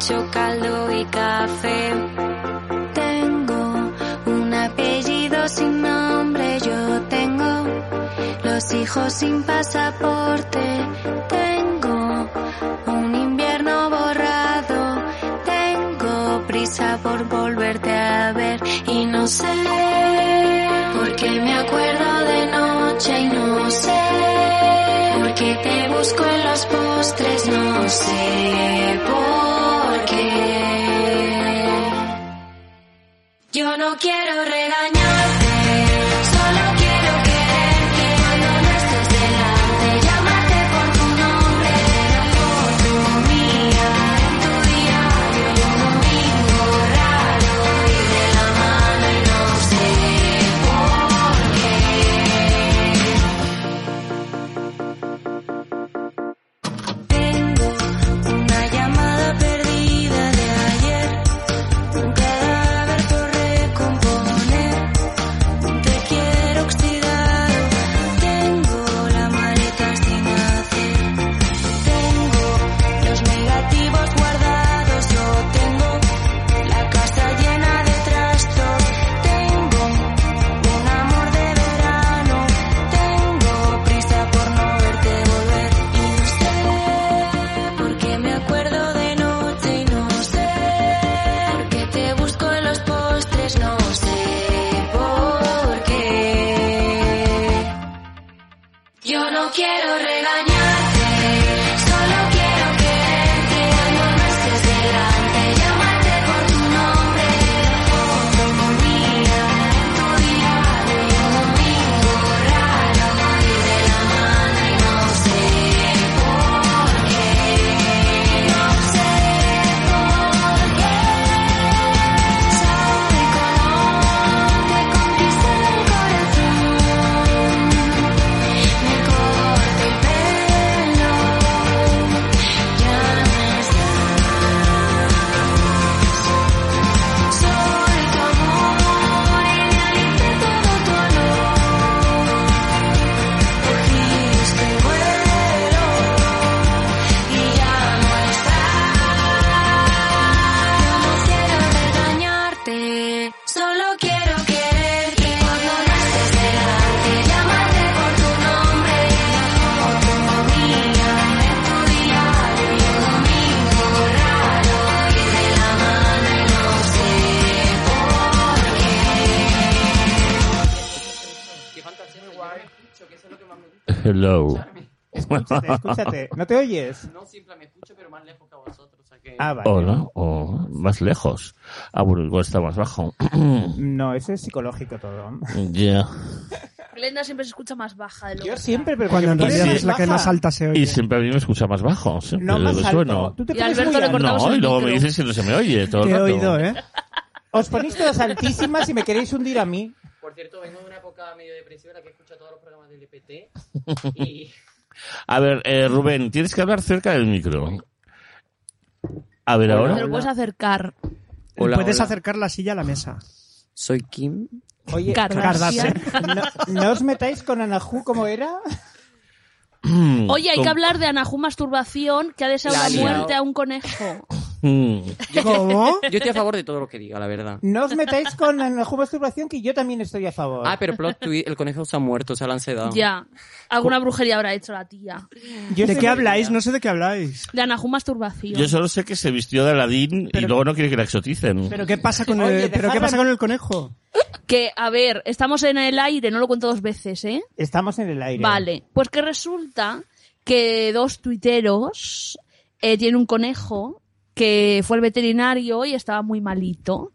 Hecho caldo y café. Tengo un apellido sin nombre, yo tengo los hijos sin pasaporte. Tengo un invierno borrado. Tengo prisa por volverte a ver y no sé por qué me acuerdo de noche y no sé qué te busco en los postres, no sé por quiero regañarte, Hello. Escúchate, escúchate. ¿No te oyes? No, siempre me escucho, pero más lejos que vosotros. O sea que... Ah, vale. Hola, o más lejos. Ah, bueno, igual está más bajo. No, eso es psicológico todo. Ya. Glenda siempre se escucha más baja de lo Yo que siempre, pero Cuando en realidad es la que más alta se oye. Y siempre a mí me escucha más bajo. Siempre No, más alto. sueno. Tú te Y pones Alberto muy le alto. cortamos No, el y luego me micro. dices que no se me oye todo el Te he oído, ¿eh? Os ponéis todas altísimas y me queréis hundir a mí. Por cierto, vengo de una época medio depresiva en la que escucho todos los programas del EPT. Y A ver, eh, Rubén, tienes que hablar cerca del micro. A ver, Te ahora. lo puedes acercar. Hola, Puedes hola. acercar la silla a la mesa. Soy Kim. Oye, Kardashian. no, no os metáis con Anahu como era. Oye, hay ¿Cómo? que hablar de Anahu masturbación que ha deseado La muerte a un conejo. Mm. ¿Cómo? Yo estoy a favor de todo lo que diga, la verdad. No os metáis con la masturbación, que yo también estoy a favor. Ah, pero plot twist, el conejo se ha muerto, se la han sedado. Ya. Alguna brujería habrá hecho la tía. Yo ¿De qué habláis? No sé de qué habláis. De Anajú masturbación. Yo solo sé que se vistió de Aladín y luego no quiere que la exoticen. ¿Pero qué pasa con Oye, el, ¿pero qué dejadla- pasa con el conejo? Que, a ver, estamos en el aire, no lo cuento dos veces, ¿eh? Estamos en el aire. Vale. Pues que resulta que dos tuiteros eh, tienen un conejo que fue al veterinario y estaba muy malito.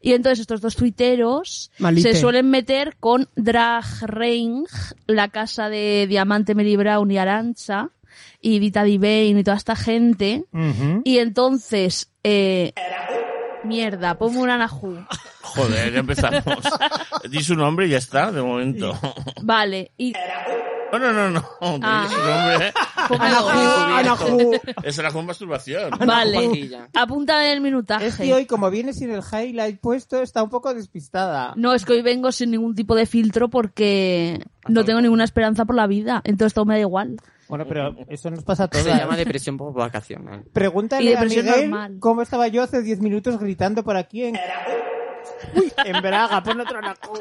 Y entonces estos dos tuiteros Malite. se suelen meter con Drag Range, la casa de Diamante Mary Brown y Arancha, y Vita Divane y toda esta gente. Y entonces, eh, mierda, pongo un anajú. Joder, ya empezamos. Di su nombre y ya está, de momento. Vale, y No, no, no, no. Ah. Su nombre. Anajú. Anajú. Es con masturbación. Vale, apúntame el minutaje. Es que hoy, como viene sin el highlight puesto, está un poco despistada. No, es que hoy vengo sin ningún tipo de filtro porque no tengo ninguna esperanza por la vida. Entonces todo me da igual. Bueno, pero eso nos pasa a Se todas. llama depresión Pregúntale a depresión Miguel normal. cómo estaba yo hace 10 minutos gritando por aquí en... Uy, en Braga, pon otro anajú.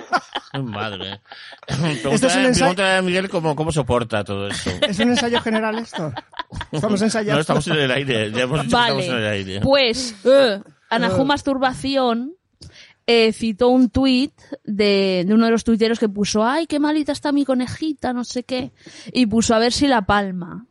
Madre. Esto es un Pregúntale, ensayo- a Miguel cómo, cómo soporta todo eso. ¿Es un ensayo general esto? Estamos ensayando. No, estamos en el aire. Ya hemos dicho que estamos en el Vale, aire. pues Anajú Masturbación eh, citó un tuit de, de uno de los tuiteros que puso, ay, qué malita está mi conejita, no sé qué, y puso a ver si la palma.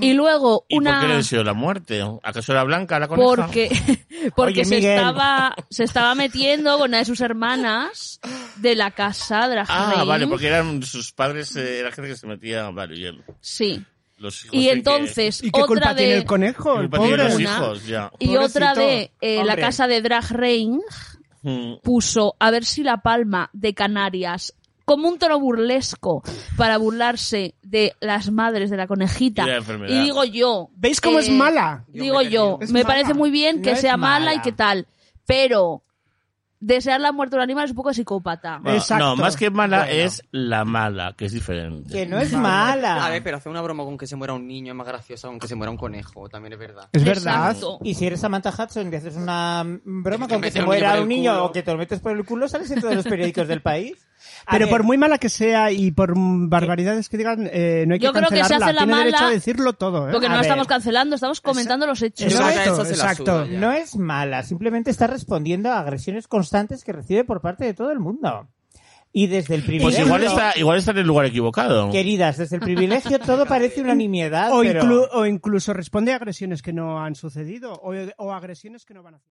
Y luego ¿Y una... por qué le deseó la muerte? ¿Acaso era blanca la coneja? porque porque Oye, se Miguel. estaba se estaba metiendo con una de sus hermanas de la casa de la Ah, vale, porque eran sus padres, eh, era gente que se metía, vale, bien. sí Los hijos y sí que- entonces ¿Y qué otra culpa de tiene el conejo? ¿Qué El pobre. los hijos, ya. y Pobrecito. otra de eh, la casa de Drag Reign Mm. puso a ver si la palma de Canarias como un tono burlesco para burlarse de las madres de la conejita Y la digo yo ¿Veis cómo eh, es mala? digo yo Es me mala. parece muy bien que No sea mala. mala. y que tal pero desear la muerte de un animal es un poco psicópata Bueno, Exacto. No, más que mala Bueno. es la mala, que es diferente. Que no es mala. A ver, pero hacer una broma con que se muera un niño es más graciosa con que se muera un conejo, también es verdad. Es verdad. Exacto. Y si eres Samantha Hudson y haces una broma con que se un muera un niño o que te lo metes por el culo, sales en todos los periódicos del país. Pero ver, por muy mala que sea y por barbaridades que digan, eh, no hay que Yo creo que se hace la Tiene mala derecho a decirlo todo, ¿eh? porque A no la ver. estamos cancelando estamos comentando los hechos Exacto, eso se la exacto. ya. No es mala, simplemente está respondiendo a agresiones constantes que recibe por parte de todo el mundo. Y desde el Pues privilegio... igual está, igual está en el lugar equivocado. Queridas, desde el privilegio todo parece una nimiedad, O, pero... inclu- o incluso responde a agresiones que no han sucedido o, o agresiones que no van a suceder.